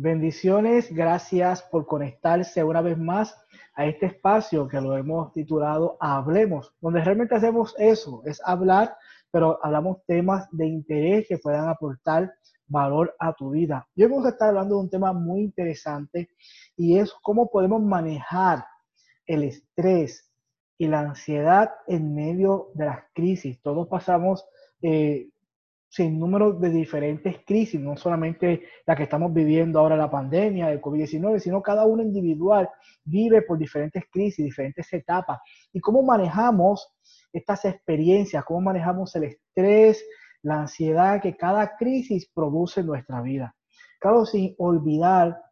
Bendiciones, gracias por conectarse una vez más a este espacio que lo hemos titulado Hablemos, donde realmente hacemos eso, es hablar, pero hablamos temas de interés que puedan aportar valor a tu vida. Yo vamos a estar hablando de un tema muy interesante y es cómo podemos manejar el estrés y la ansiedad en medio de las crisis. Todos pasamos eh, sin de diferentes crisis, no solamente la que estamos viviendo ahora, la pandemia del COVID-19, sino cada uno individual vive por diferentes crisis, diferentes etapas. Y cómo manejamos estas experiencias, cómo manejamos el estrés, la ansiedad que cada crisis produce en nuestra vida. Claro, sin olvidar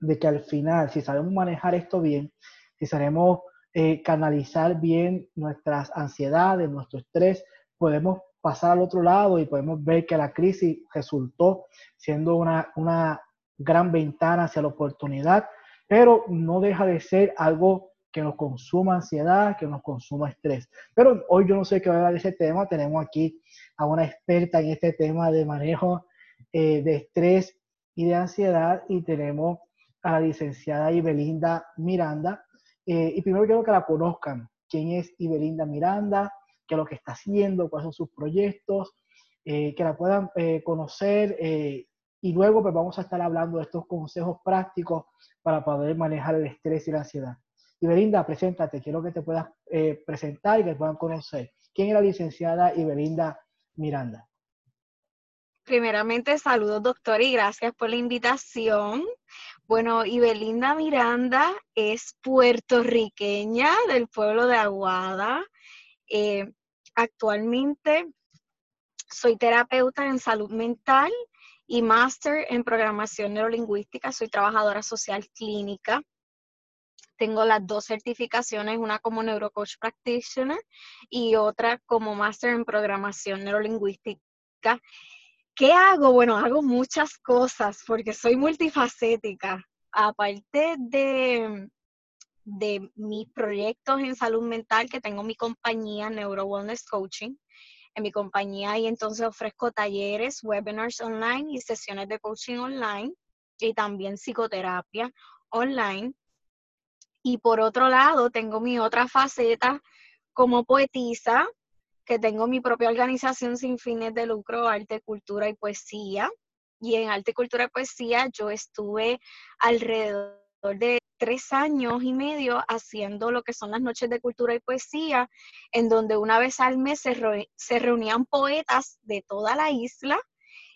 de que al final, si sabemos manejar esto bien, si sabemos eh, canalizar bien nuestras ansiedades, nuestro estrés, podemos pasar al otro lado y podemos ver que la crisis resultó siendo una, una gran ventana hacia la oportunidad, pero no deja de ser algo que nos consuma ansiedad, que nos consuma estrés. Pero hoy yo no sé qué va a hablar de ese tema, tenemos aquí a una experta en este tema de manejo eh, de estrés y de ansiedad y tenemos a la licenciada Ibelinda Miranda. Eh, y primero quiero que la conozcan. ¿Quién es Ibelinda Miranda? Qué es lo que está haciendo, cuáles son sus proyectos, eh, que la puedan eh, conocer eh, y luego pues vamos a estar hablando de estos consejos prácticos para poder manejar el estrés y la ansiedad. Y Belinda, preséntate, quiero que te puedas presentar y que puedan conocer. ¿Quién es la licenciada Ibelinda Miranda? Primeramente, saludos doctor y gracias por la invitación. Bueno, Ibelinda Miranda es puertorriqueña del pueblo de Aguada. Actualmente soy terapeuta en salud mental y máster en programación neurolingüística. Soy trabajadora social clínica. Tengo las dos certificaciones, una como neurocoach practitioner y otra como máster en programación neurolingüística. ¿Qué hago? Bueno, hago muchas cosas porque soy multifacética. Aparte de de mis proyectos en salud mental, que tengo mi compañía Neuro Wellness Coaching. En mi compañía y entonces ofrezco talleres, webinars online y sesiones de coaching online y también psicoterapia online. Y por otro lado, tengo mi otra faceta como poetisa, que tengo mi propia organización sin fines de lucro, arte, cultura y poesía. Y en arte, cultura y poesía yo estuve alrededor de tres años y medio haciendo lo que son las noches de cultura y poesía, en donde una vez al mes se, reunían poetas de toda la isla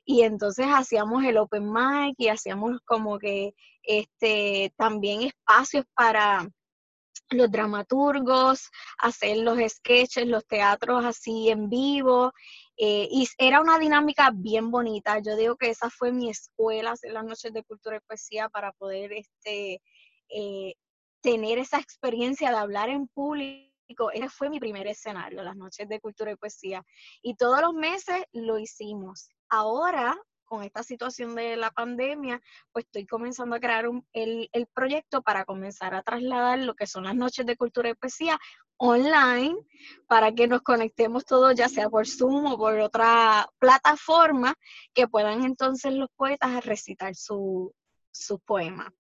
y entonces hacíamos el open mic y hacíamos como que este también espacios para los dramaturgos, hacer los sketches, los teatros así en vivo. Eh, y era una dinámica bien bonita. Yo digo que esa fue mi escuela, hacer las noches de cultura y poesía para poder este, eh, tener esa experiencia de hablar en público. Ese fue mi primer escenario, las noches de cultura y poesía. Y todos los meses lo hicimos. Ahora, con esta situación de la pandemia, pues estoy comenzando a crear el, el, proyecto para comenzar a trasladar lo que son las noches de cultura y poesía online para que nos conectemos todos, ya sea por Zoom o por otra plataforma, que puedan entonces los poetas recitar su, su poema.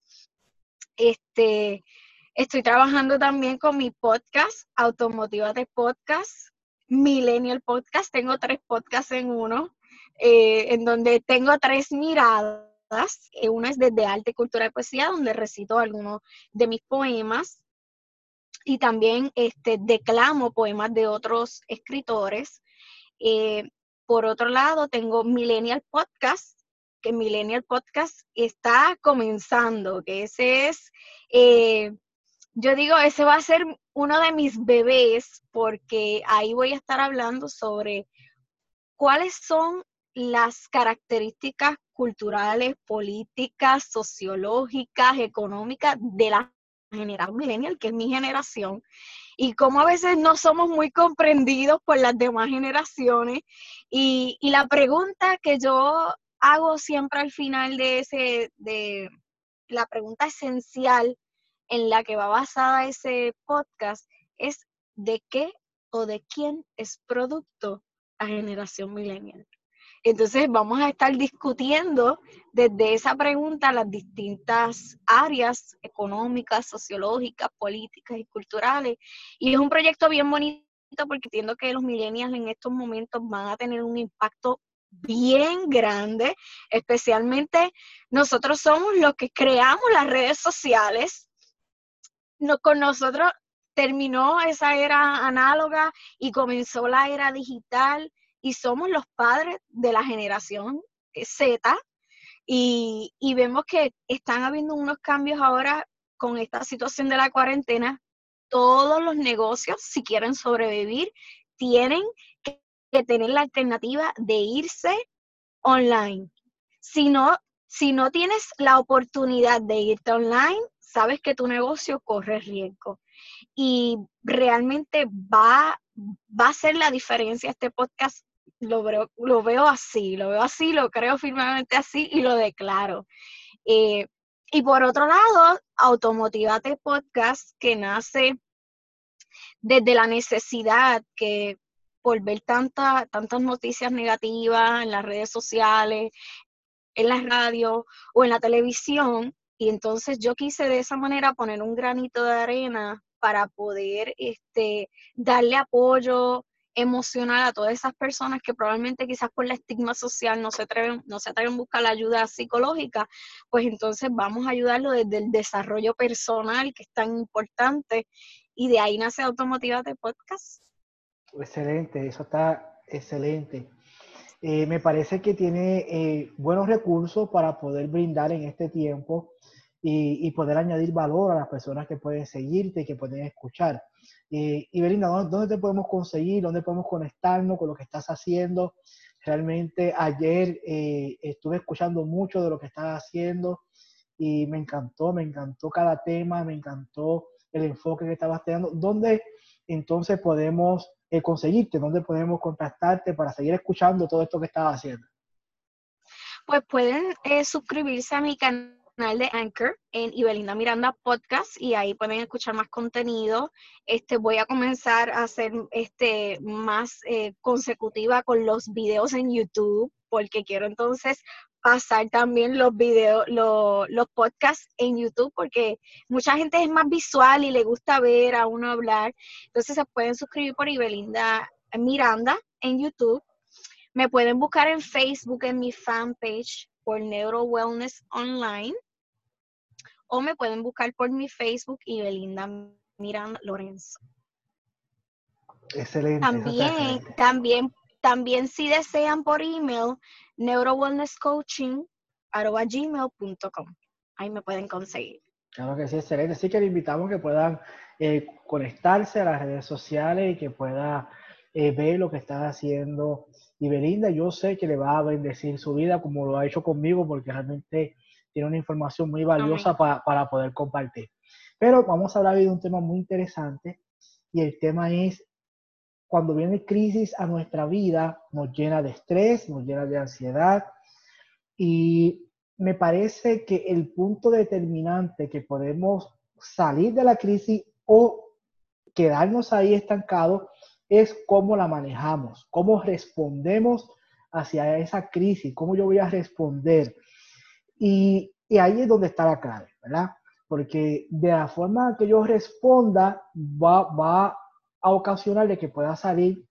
Este, estoy trabajando también con mi podcast, de Podcast, Millennial Podcast. Tengo tres podcasts en uno, eh, en donde tengo tres miradas. Eh, una es desde arte, cultura y poesía, donde recito algunos de mis poemas. Y también este, declamo poemas de otros escritores. Eh, por otro lado, tengo Millennial Podcast, que Millennial Podcast está comenzando, que ese es, eh, yo digo, ese va a ser uno de mis bebés, porque ahí voy a estar hablando sobre cuáles son las características culturales, políticas, sociológicas, económicas de la generación millennial, que es mi generación, y cómo a veces no somos muy comprendidos por las demás generaciones. Y, y la pregunta que yo hago siempre al final de ese, de la pregunta esencial en la que va basada ese podcast es de qué o de quién es producto la generación millennial. Entonces vamos a estar discutiendo desde esa pregunta las distintas áreas económicas, sociológicas, políticas y culturales. Y es un proyecto bien bonito porque entiendo que los millennials en estos momentos van a tener un impacto bien grande, especialmente nosotros somos los que creamos las redes sociales. No, con nosotros terminó esa era análoga y comenzó la era digital y somos los padres de la generación Z y, y vemos que están habiendo unos cambios ahora con esta situación de la cuarentena. Todos los negocios, si quieren sobrevivir, tienen que que tener la alternativa de irse online. Si no, si no tienes la oportunidad de irte online, sabes que tu negocio corre riesgo. Y realmente va, va a ser la diferencia este podcast. Lo veo, lo veo así, lo veo así, lo creo firmemente así y lo declaro. Eh, y por otro lado, Automotivate Podcast, que nace desde la necesidad que por ver tantas noticias negativas en las redes sociales, en la radio o en la televisión. Y entonces yo quise de esa manera poner un granito de arena para poder este, darle apoyo emocional a todas esas personas que probablemente quizás por la estigma social no se atreven, no se atreven a buscar la ayuda psicológica, pues entonces vamos a ayudarlo desde el desarrollo personal que es tan importante y de ahí nace Automotivate Podcast. Excelente, eso está excelente. Eh, me parece que tiene eh, buenos recursos para poder brindar en este tiempo y, poder añadir valor a las personas que pueden seguirte y que pueden escuchar. Eh, y Belinda, ¿dónde, te podemos conseguir? ¿Dónde podemos conectarnos con lo que estás haciendo? Realmente ayer estuve escuchando mucho de lo que estás haciendo y me encantó, me encantó cada tema, me encantó el enfoque que estabas teniendo. ¿Dónde entonces podemos eh, conseguirte? ¿Dónde podemos contactarte para seguir escuchando todo esto que estás haciendo? Pues pueden eh, suscribirse a mi canal de Anchor en Ibelinda Miranda Podcast y ahí pueden escuchar más contenido. Este, voy a comenzar a hacer este, más eh, consecutiva con los videos en YouTube porque quiero entonces pasar también los videos, los, los podcasts en YouTube, porque mucha gente es más visual y le gusta ver a uno hablar. Entonces se pueden suscribir por Ibelinda Miranda en YouTube. Me pueden buscar en Facebook en mi fanpage por Neuro Wellness Online. O me pueden buscar por mi Facebook Ibelinda Miranda Lorenzo. Excelente. También, también, también si desean por email, neurowellnesscoaching.gmail.com. Ahí me pueden conseguir. Claro que sí, excelente. Así que le invitamos que puedan eh, conectarse a las redes sociales y que pueda eh, ver lo que está haciendo y Belinda. Yo sé que le va a bendecir su vida como lo ha hecho conmigo porque realmente tiene una información muy valiosa para poder compartir. Pero vamos a hablar de un tema muy interesante y el tema es cuando viene crisis a nuestra vida, nos llena de estrés, nos llena de ansiedad y me parece que el punto determinante que podemos salir de la crisis o quedarnos ahí estancados es cómo la manejamos, cómo respondemos hacia esa crisis, cómo yo voy a responder. Y, ahí es donde está la clave, ¿verdad? Porque de la forma que yo responda va, va a ocasionar que pueda salir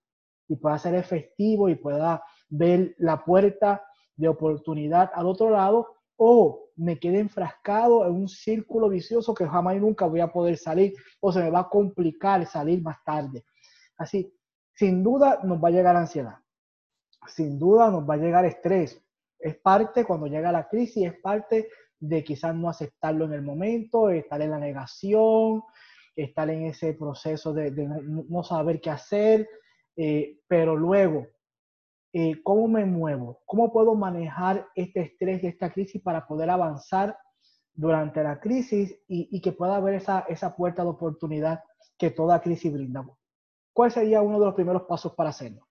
y pueda ser efectivo y pueda ver la puerta de oportunidad al otro lado o me quede enfrascado en un círculo vicioso que jamás y nunca voy a poder salir o se me va a complicar salir más tarde. Así, sin duda nos va a llegar ansiedad, sin duda nos va a llegar estrés. Es parte cuando llega la crisis, es parte de quizás no aceptarlo en el momento, estar en la negación, estar en ese proceso de, no, saber qué hacer, eh, pero luego, eh, ¿cómo me muevo? ¿Cómo puedo manejar este estrés y esta crisis para poder avanzar durante la crisis y, que pueda haber esa, esa puerta de oportunidad que toda crisis brinda? ¿Cuál sería uno de los primeros pasos para hacerlo?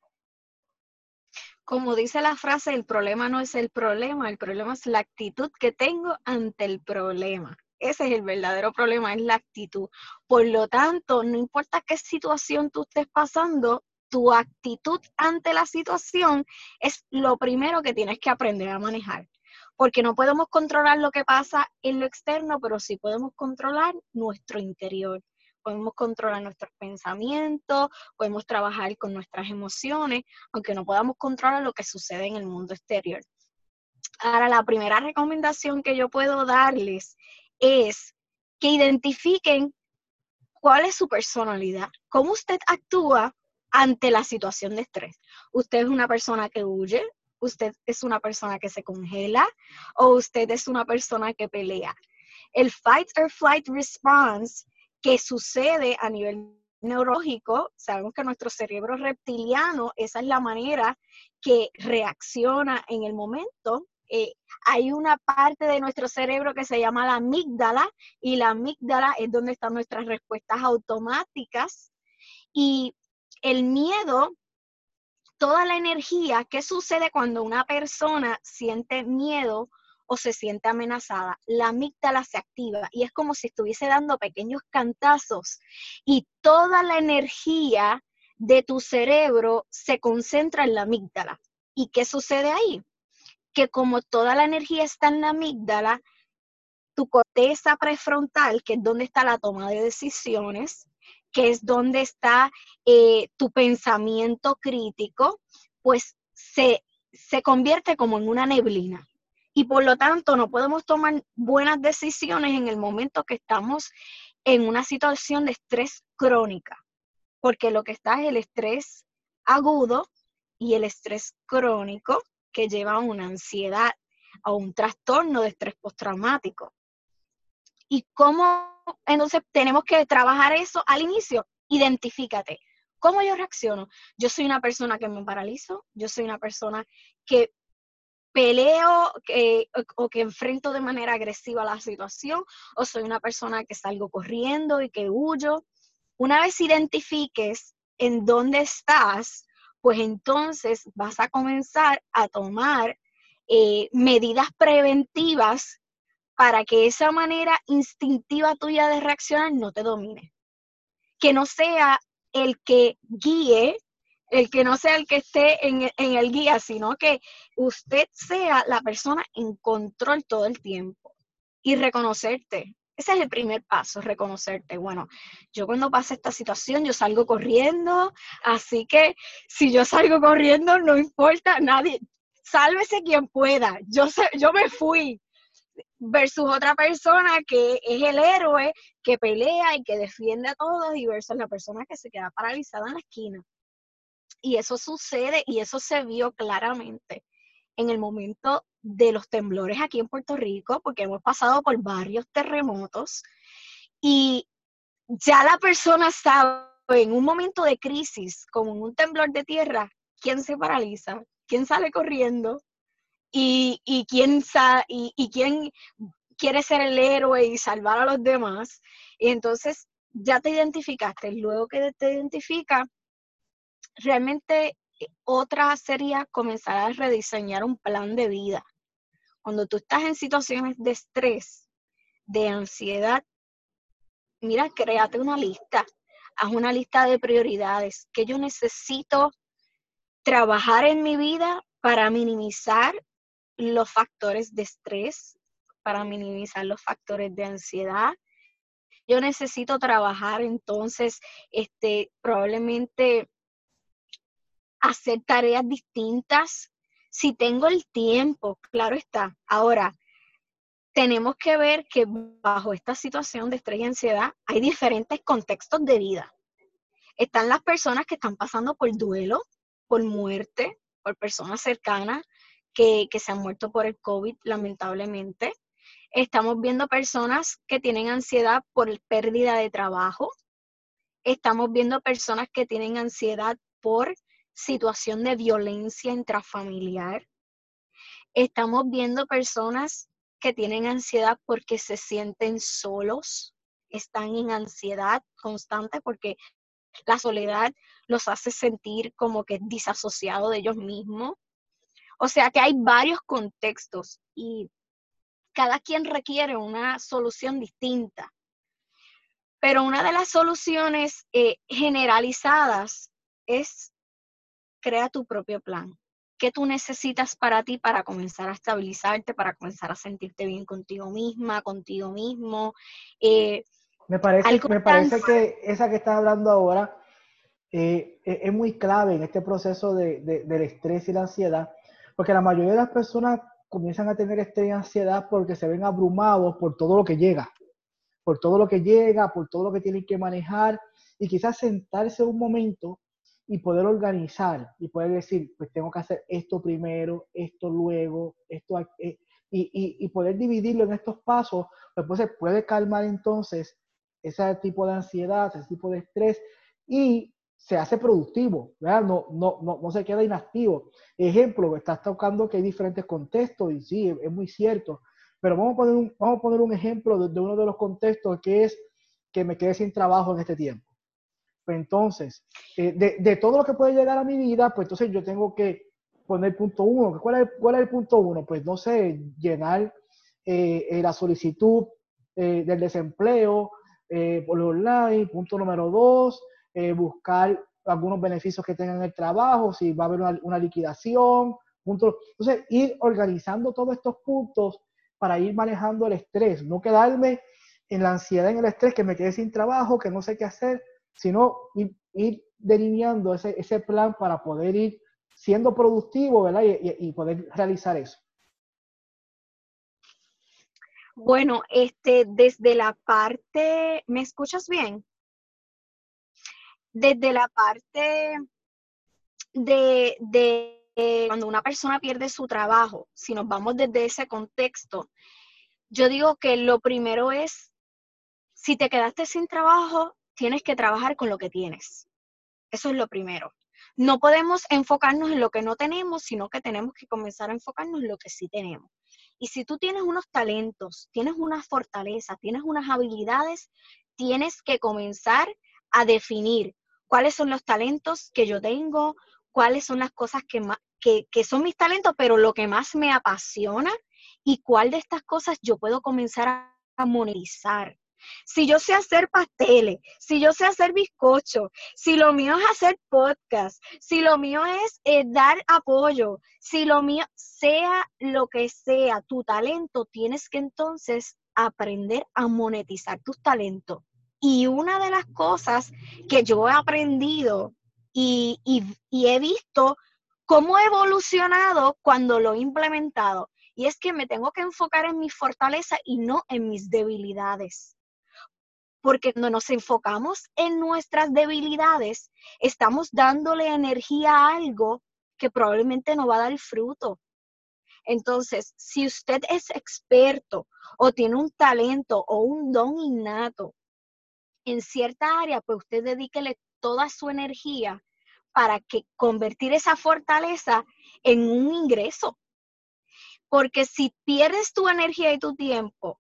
Como dice la frase, el problema no es el problema, el problema es la actitud que tengo ante el problema. Ese es el verdadero problema, es la actitud. Por lo tanto, no importa qué situación tú estés pasando, tu actitud ante la situación es lo primero que tienes que aprender a manejar. Porque no podemos controlar lo que pasa en lo externo, pero sí podemos controlar nuestro interior. Podemos controlar nuestros pensamientos, podemos trabajar con nuestras emociones, aunque no podamos controlar lo que sucede en el mundo exterior. Ahora, la primera recomendación que yo puedo darles es que identifiquen cuál es su personalidad, cómo usted actúa ante la situación de estrés. Usted es una persona que huye, usted es una persona que se congela o usted es una persona que pelea. El fight or flight response que sucede a nivel neurológico, sabemos que nuestro cerebro reptiliano, esa es la manera que reacciona en el momento. Eh, hay una parte de nuestro cerebro que se llama la amígdala y la amígdala es donde están nuestras respuestas automáticas y el miedo, toda la energía, ¿qué sucede cuando una persona siente miedo o se siente amenazada? La amígdala se activa y es como si estuviese dando pequeños cantazos y toda la energía de tu cerebro se concentra en la amígdala. ¿Y qué sucede ahí? Que como toda la energía está en la amígdala, tu corteza prefrontal, que es donde está la toma de decisiones, que es donde está eh, tu pensamiento crítico, pues se, se convierte como en una neblina. Y por lo tanto no podemos tomar buenas decisiones en el momento que estamos en una situación de estrés crónica, porque lo que está es el estrés agudo y el estrés crónico que lleva a una ansiedad, a un trastorno de estrés postraumático. ¿Y cómo entonces tenemos que trabajar eso al inicio. Identifícate. ¿Cómo yo reacciono? Yo soy una persona que me paralizo, yo soy una persona que peleo o que enfrento de manera agresiva la situación, o soy una persona que salgo corriendo y que huyo. Una vez identifiques en dónde estás, pues entonces vas a comenzar a tomar eh, medidas preventivas para que esa manera instintiva tuya de reaccionar no te domine. Que no sea el que guíe, el que no sea el que esté en, el guía, sino que usted sea la persona en control todo el tiempo y reconocerte. Ese es el primer paso, reconocerte. Bueno, yo cuando pasa esta situación, yo salgo corriendo, así que si yo salgo corriendo, no importa, nadie, sálvese quien pueda. Yo, yo me fui, versus otra persona que es el héroe que pelea y que defiende a todos y versus la persona que se queda paralizada en la esquina. Y eso sucede y eso se vio claramente en el momento de los temblores aquí en Puerto Rico, porque hemos pasado por varios terremotos y ya la persona sabe en un momento de crisis, como en un temblor de tierra, quién se paraliza, quién sale corriendo, y, y quién, y, y quién quiere ser el héroe y salvar a los demás. Y entonces ya te identificaste. Luego que te identifica, realmente eh, otra sería comenzar a rediseñar un plan de vida. Cuando tú estás en situaciones de estrés, de ansiedad, mira, créate una lista. Haz una lista de prioridades que yo necesito trabajar en mi vida para minimizar los factores de estrés, para minimizar los factores de ansiedad. Yo necesito trabajar entonces, este, probablemente hacer tareas distintas. Si tengo el tiempo, claro está. Ahora, tenemos que ver que bajo esta situación de estrés y ansiedad hay diferentes contextos de vida. Están las personas que están pasando por duelo, por muerte, por personas cercanas, que, se han muerto por el COVID, lamentablemente. Estamos viendo personas que tienen ansiedad por pérdida de trabajo. Estamos viendo personas que tienen ansiedad por situación de violencia intrafamiliar. Estamos viendo personas que tienen ansiedad porque se sienten solos, están en ansiedad constante porque la soledad los hace sentir como que disasociados de ellos mismos. O sea que hay varios contextos y cada quien requiere una solución distinta. Pero una de las soluciones eh, generalizadas es crea tu propio plan. ¿Qué tú necesitas para ti para comenzar a estabilizarte, para comenzar a sentirte bien contigo misma, contigo mismo? Eh, me parece, me parece que esa que estás hablando ahora eh, e, es muy clave en este proceso de, del estrés y la ansiedad, porque la mayoría de las personas comienzan a tener estrés y ansiedad porque se ven abrumados por todo lo que llega, por todo lo que llega, por todo lo que tienen que manejar y quizás sentarse un momento y poder organizar y poder decir, pues tengo que hacer esto primero, esto luego, esto eh, y, y, poder dividirlo en estos pasos, pues, se puede calmar entonces ese tipo de ansiedad, ese tipo de estrés y se hace productivo, ¿verdad? No, no, no, no se queda inactivo. Ejemplo, estás tocando que hay diferentes contextos y sí, es, muy cierto, pero vamos a poner un, vamos a poner un ejemplo de, de uno de los contextos que es que me quedé sin trabajo en este tiempo. Entonces, eh, de, todo lo que puede llegar a mi vida, pues entonces yo tengo que poner punto uno. ¿Cuál es, cuál es el punto uno? Pues no sé, llenar eh, eh, la solicitud del desempleo por online. Punto número dos, buscar algunos beneficios que tengan el trabajo, si va a haber una, una liquidación. Punto. Entonces, ir organizando todos estos puntos para ir manejando el estrés, no quedarme en la ansiedad, en el estrés, que me quede sin trabajo, que no sé qué hacer, sino ir, delineando ese, ese, plan para poder ir siendo productivo, ¿verdad? Y, poder realizar eso. Bueno, este, desde la parte, ¿me escuchas bien? Desde la parte de, de cuando una persona pierde su trabajo, si nos vamos desde ese contexto, yo digo que lo primero es, si te quedaste sin trabajo, tienes que trabajar con lo que tienes. Eso es lo primero. No podemos enfocarnos en lo que no tenemos, sino que tenemos que comenzar a enfocarnos en lo que sí tenemos. Y si tú tienes unos talentos, tienes unas fortalezas, tienes unas habilidades, tienes que comenzar a definir cuáles son los talentos que yo tengo, cuáles son las cosas que, que, son mis talentos, pero lo que más me apasiona y cuál de estas cosas yo puedo comenzar a monetizar. Si yo sé hacer pasteles, si yo sé hacer bizcocho, si lo mío es hacer podcast, si lo mío es eh, dar apoyo, si lo mío sea lo que sea tu talento, tienes que entonces aprender a monetizar tus talentos. Y una de las cosas que yo he aprendido y, y he visto cómo he evolucionado cuando lo he implementado, y es que me tengo que enfocar en mi fortaleza y no en mis debilidades porque cuando nos enfocamos en nuestras debilidades, estamos dándole energía a algo que probablemente no va a dar fruto. Entonces, si usted es experto o tiene un talento o un don innato en cierta área, pues usted dedíquele toda su energía para que convertir esa fortaleza en un ingreso. Porque si pierdes tu energía y tu tiempo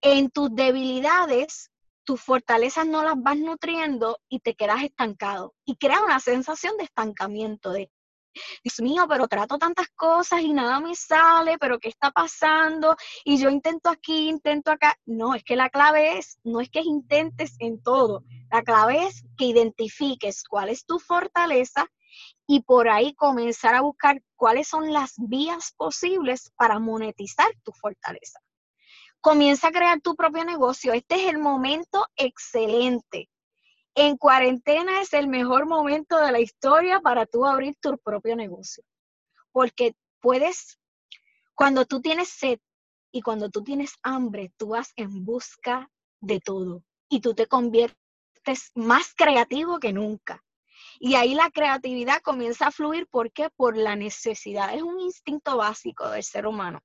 en tus debilidades, tus fortalezas no las vas nutriendo y te quedas estancado. Y crea una sensación de estancamiento, de, Dios mío, pero trato tantas cosas y nada me sale, pero ¿qué está pasando? Y yo intento aquí, intento acá. No, es que la clave es, no es que intentes en todo, la clave es que identifiques cuál es tu fortaleza y por ahí comenzar a buscar cuáles son las vías posibles para monetizar tu fortaleza. Comienza a crear tu propio negocio. Este es el momento excelente. En cuarentena es el mejor momento de la historia para tú abrir tu propio negocio. Porque puedes, cuando tú tienes sed y cuando tú tienes hambre, tú vas en busca de todo y tú te conviertes más creativo que nunca. Y ahí la creatividad comienza a fluir. ¿Por qué? Por la necesidad. Es un instinto básico del ser humano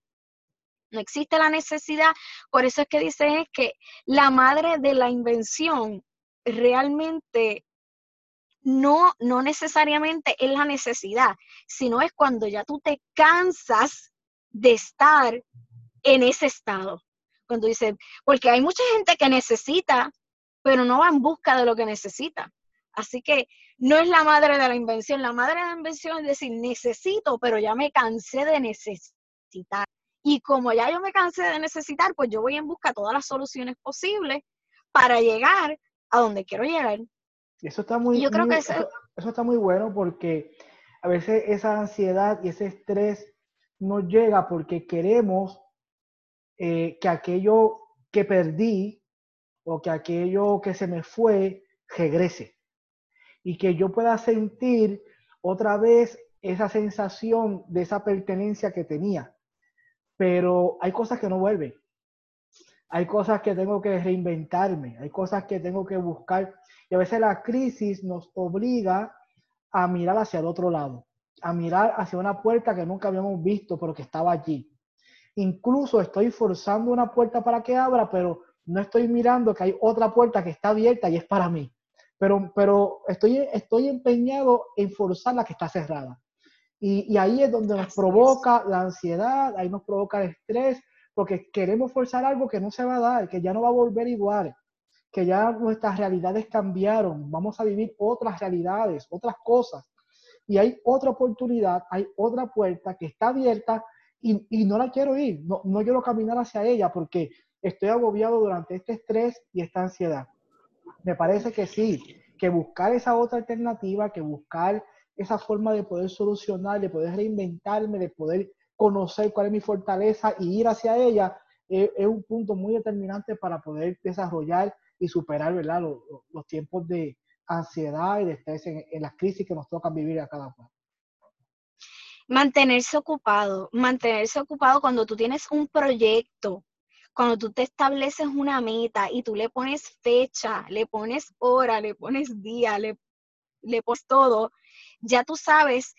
no existe la necesidad. Por eso es que dicen que la madre de la invención realmente no, no necesariamente es la necesidad, sino es cuando ya tú te cansas de estar en ese estado. Cuando dice, porque hay mucha gente que necesita, pero no va en busca de lo que necesita. Así que no es la madre de la invención. La madre de la invención es decir, necesito, pero ya me cansé de necesitar. Y como ya yo me cansé de necesitar, pues yo voy en busca de todas las soluciones posibles para llegar a donde quiero llegar. Eso está muy, yo creo que eso, está muy bueno porque a veces esa ansiedad y ese estrés nos llega porque queremos eh, que aquello que perdí o que aquello que se me fue regrese y que yo pueda sentir otra vez esa sensación de esa pertenencia que tenía. Pero hay cosas que no vuelven. Hay cosas que tengo que reinventarme, hay cosas que tengo que buscar. Y a veces la crisis nos obliga a mirar hacia el otro lado, a mirar hacia una puerta que nunca habíamos visto, pero que estaba allí. Incluso estoy forzando una puerta para que abra, pero no estoy mirando que hay otra puerta que está abierta y es para mí. Pero, pero estoy, estoy empeñado en forzar la que está cerrada. Y, y ahí es donde nos provoca la ansiedad, ahí nos provoca el estrés, porque queremos forzar algo que no se va a dar, que ya no va a volver igual, que ya nuestras realidades cambiaron, vamos a vivir otras realidades, otras cosas. Y hay otra oportunidad, hay otra puerta que está abierta y, no la quiero ir, no, no quiero caminar hacia ella porque estoy agobiado durante este estrés y esta ansiedad. Me parece que sí, que buscar esa otra alternativa, que buscar esa forma de poder solucionar, de poder reinventarme, de poder conocer cuál es mi fortaleza y ir hacia ella, es, un punto muy determinante para poder desarrollar y superar ¿verdad? Los, los tiempos de ansiedad y de estrés en, en las crisis que nos tocan vivir a cada uno. Mantenerse ocupado, mantenerse ocupado cuando tú tienes un proyecto, cuando tú te estableces una meta y tú le pones fecha, le pones hora, le pones día, le, le pones todo, ya tú sabes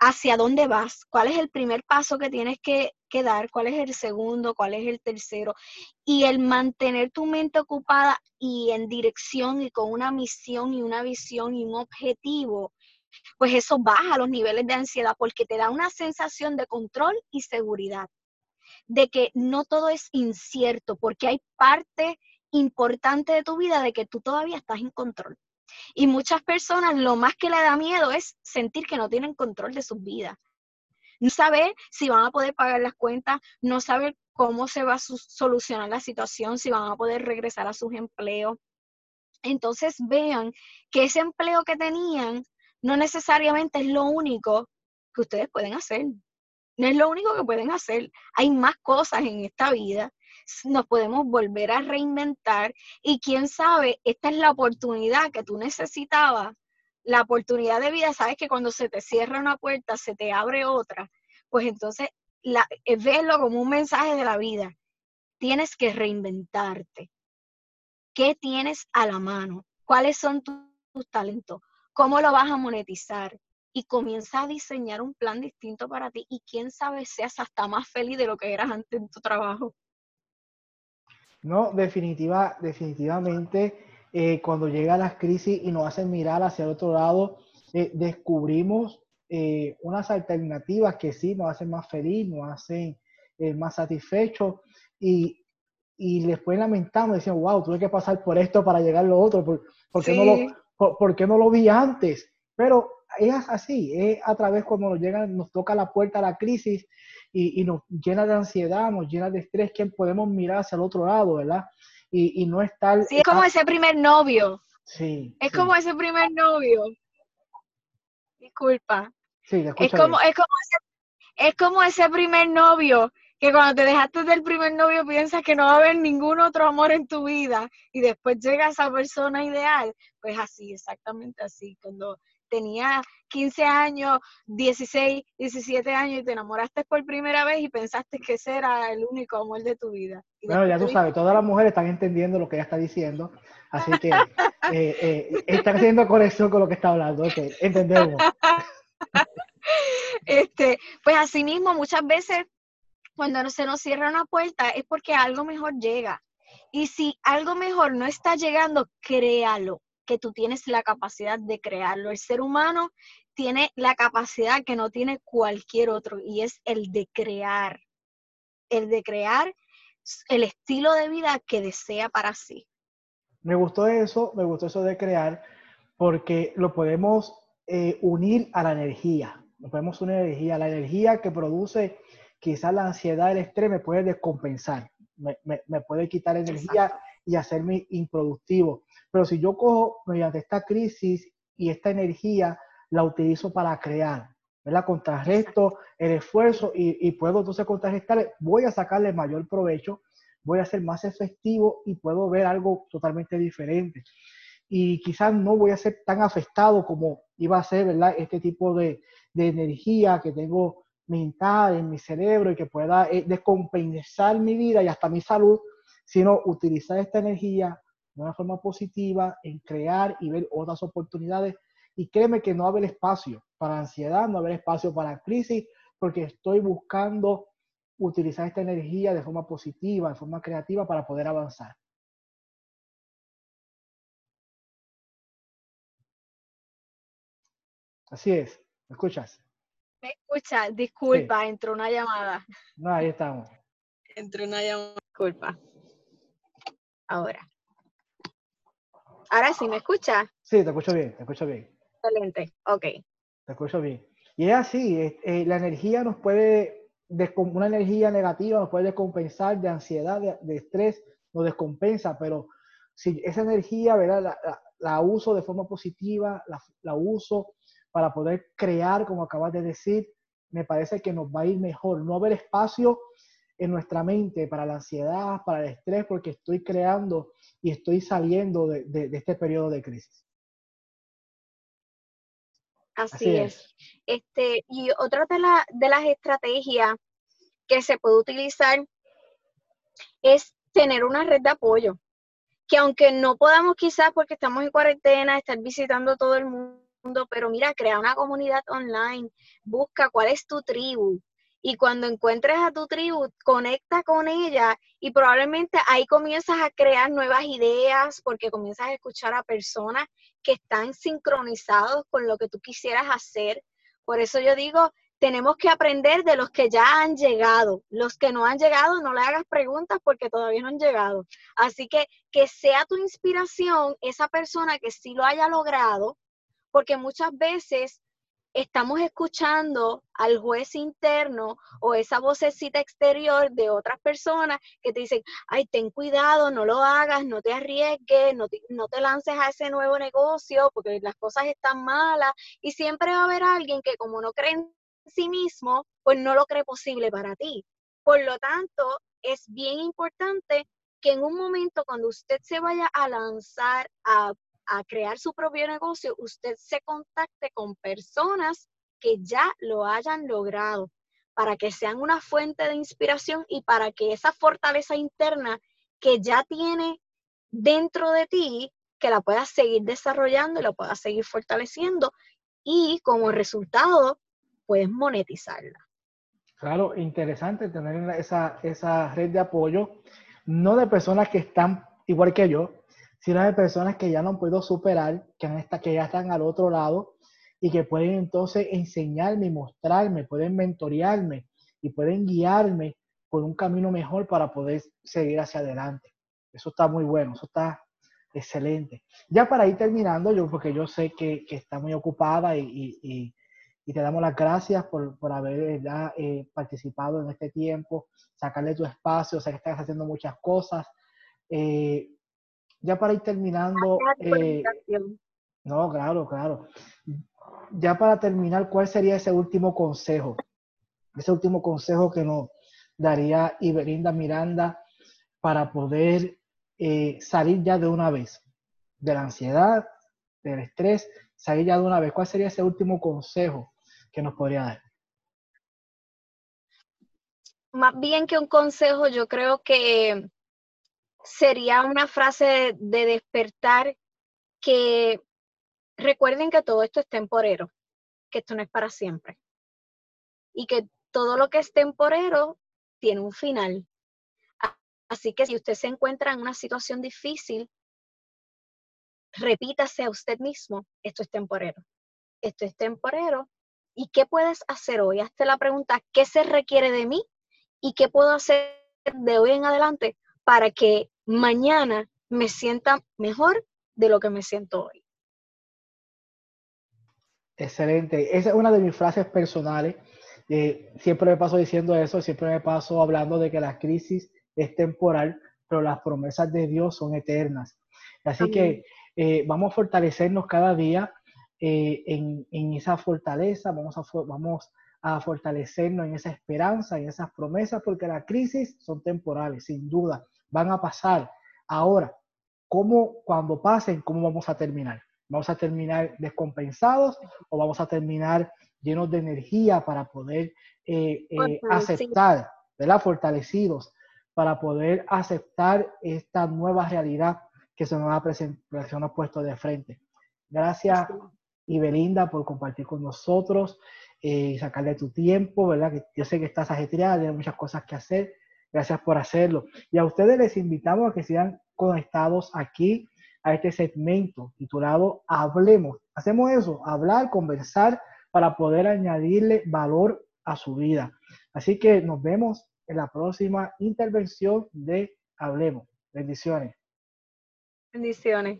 hacia dónde vas, cuál es el primer paso que tienes que, que, dar, cuál es el segundo, cuál es el tercero. Y el mantener tu mente ocupada y en dirección y con una misión y una visión y un objetivo, pues eso baja los niveles de ansiedad porque te da una sensación de control y seguridad, de que no todo es incierto, porque hay parte importante de tu vida de que tú todavía estás en control. Y muchas personas lo más que le da miedo es sentir que no tienen control de sus vidas. No saber si van a poder pagar las cuentas, no saber cómo se va a solucionar la situación, si van a poder regresar a sus empleos. Entonces vean que ese empleo que tenían no necesariamente es lo único que ustedes pueden hacer. No es lo único que pueden hacer. Hay más cosas en esta vida. Nos podemos volver a reinventar y quién sabe, esta es la oportunidad que tú necesitabas, la oportunidad de vida. Sabes que cuando se te cierra una puerta, se te abre otra. Pues entonces, la, verlo como un mensaje de la vida. Tienes que reinventarte. ¿Qué tienes a la mano? ¿Cuáles son tus talentos? cómo lo vas a monetizar y comienza a diseñar un plan distinto para ti y quién sabe seas hasta más feliz de lo que eras antes en tu trabajo. No, definitiva, definitivamente, eh, cuando llega las crisis y nos hacen mirar hacia el otro lado, eh, descubrimos eh, unas alternativas que sí nos hacen más feliz, nos hacen más satisfechos y, y después lamentamos, decimos, wow, tuve que pasar por esto para llegar a lo otro, ¿por, qué no lo, ¿por, qué no lo vi antes? Pero es así, es a través cuando nos llega, nos toca la puerta a la crisis y, nos llena de ansiedad, nos llena de estrés, que podemos mirar hacia el otro lado, ¿verdad? Y, no estar... Sí, es como ese primer novio. Sí. Es como ese primer novio. Disculpa. Sí, es como, es como ese, es como ese primer novio que cuando te dejaste del primer novio piensas que no va a haber ningún otro amor en tu vida y después llega esa persona ideal, pues así, exactamente así, cuando tenía 15 años, 16, 17 años y te enamoraste por primera vez y pensaste que ese era el único amor de tu vida. bueno, ya tú sabes, todas las mujeres están entendiendo lo que ella está diciendo, así que eh, eh, están haciendo conexión con lo que está hablando, ok, entendemos. este, pues así mismo muchas veces cuando se nos cierra una puerta es porque algo mejor llega. Y si algo mejor no está llegando, créalo, que tú tienes la capacidad de crearlo. El ser humano tiene la capacidad que no tiene cualquier otro y es el de crear, el de crear el estilo de vida que desea para sí. Me gustó eso, me gustó eso de crear, porque lo podemos eh, unir a la energía, lo podemos unir a la energía, la energía que produce quizás la ansiedad, el estrés me puede descompensar, me, me, puede quitar energía y hacerme improductivo. Pero si yo cojo mediante esta crisis y esta energía, la utilizo para crear, ¿verdad? Contrarresto el esfuerzo y, puedo entonces contrarrestar, voy a sacarle mayor provecho, voy a ser más efectivo y puedo ver algo totalmente diferente. Y quizás no voy a ser tan afectado como iba a ser, ¿verdad? Este tipo de, de energía que tengo mental en mi cerebro y que pueda eh, descompensar mi vida y hasta mi salud, sino utilizar esta energía de una forma positiva en crear y ver otras oportunidades. Y créeme que no va a haber espacio para ansiedad, no va a haber espacio para crisis, porque estoy buscando utilizar esta energía de forma positiva, de forma creativa para poder avanzar. Así es, ¿me escuchas? Me escucha, disculpa, entró una llamada. No, ahí estamos. Entró una llamada, disculpa. Ahora. Ahora sí, ¿me escucha? Sí, te escucho bien, te escucho bien. Excelente, ok. Te escucho bien. Y es así, eh, la energía nos puede, una energía negativa nos puede descompensar de ansiedad, de, estrés, nos descompensa, pero si esa energía, ¿verdad? La, uso de forma positiva, la, la uso para poder crear, como acabas de decir, me parece que nos va a ir mejor. No haber espacio en nuestra mente para la ansiedad, para el estrés, porque estoy creando y estoy saliendo de, este periodo de crisis. Así, es. Este, y otra de, de las estrategias que se puede utilizar es tener una red de apoyo. Que aunque no podamos quizás porque estamos en cuarentena, estar visitando todo el mundo, pero mira, crea una comunidad online, busca cuál es tu tribu. Y cuando encuentres a tu tribu, conecta con ella y probablemente ahí comienzas a crear nuevas ideas porque comienzas a escuchar a personas que están sincronizados con lo que tú quisieras hacer. Por eso yo digo, tenemos que aprender de los que ya han llegado. Los que no han llegado, no le hagas preguntas porque todavía no han llegado. Así que que sea tu inspiración esa persona que sí lo haya logrado porque muchas veces estamos escuchando al juez interno o esa vocecita exterior de otras personas que te dicen, ay, ten cuidado, no lo hagas, no te arriesgues, no te, no te lances a ese nuevo negocio porque las cosas están malas. Y siempre va a haber alguien que como no cree en sí mismo, pues no lo cree posible para ti. Por lo tanto, es bien importante que en un momento cuando usted se vaya a lanzar a a crear su propio negocio, usted se contacte con personas que ya lo hayan logrado para que sean una fuente de inspiración y para que esa fortaleza interna que ya tiene dentro de ti, que la puedas seguir desarrollando y la puedas seguir fortaleciendo y como resultado puedes monetizarla. Claro, interesante tener esa, esa red de apoyo, no de personas que están igual que yo, sino de personas que ya no puedo superar, que, que ya están al otro lado y que pueden entonces enseñarme y mostrarme, pueden mentorearme y pueden guiarme por un camino mejor para poder seguir hacia adelante. Eso está muy bueno, eso está excelente. Ya para ir terminando, yo porque yo sé que, que está muy ocupada y, y, y, te damos las gracias por, por haber eh, participado en este tiempo, sacarle tu espacio, sé que estás haciendo muchas cosas. Eh, ya para ir terminando. Eh, no, claro, claro. Ya para terminar, ¿cuál sería ese último consejo? Ese último consejo que nos daría Iberinda Miranda para poder eh, salir ya de una vez de la ansiedad, del estrés, salir ya de una vez. ¿Cuál sería ese último consejo que nos podría dar? Más bien que un consejo, yo creo que sería una frase de despertar que recuerden que todo esto es temporero, que esto no es para siempre y que todo lo que es temporero tiene un final. Así que si usted se encuentra en una situación difícil, repítase a usted mismo, esto es temporero, esto es temporero. ¿Y qué puedes hacer hoy? Hazte la pregunta, ¿qué se requiere de mí? ¿Y qué puedo hacer de hoy en adelante para que mañana me sienta mejor de lo que me siento hoy. Excelente. Esa es una de mis frases personales. Eh, siempre me paso diciendo eso, siempre me paso hablando de que la crisis es temporal, pero las promesas de Dios son eternas. Así que eh, vamos a fortalecernos cada día eh, en, esa fortaleza, vamos a, vamos a fortalecernos en esa esperanza, en esas promesas, porque las crisis son temporales, sin duda, van a pasar. Ahora, ¿cómo cuando pasen, cómo vamos a terminar? ¿Vamos a terminar descompensados o vamos a terminar llenos de energía para poder eh, eh, aceptar, ¿verdad? Fortalecidos para poder aceptar esta nueva realidad que se nos ha, presentado, se nos ha puesto de frente. Gracias, Ibelinda, por compartir con nosotros y eh, sacarle tu tiempo, ¿verdad? Que yo sé que estás ajetreada, tienes muchas cosas que hacer. Gracias por hacerlo. Y a ustedes les invitamos a que sigan conectados aquí a este segmento titulado Hablemos. Hacemos eso, hablar, conversar para poder añadirle valor a su vida. Así que nos vemos en la próxima intervención de Hablemos. Bendiciones. Bendiciones.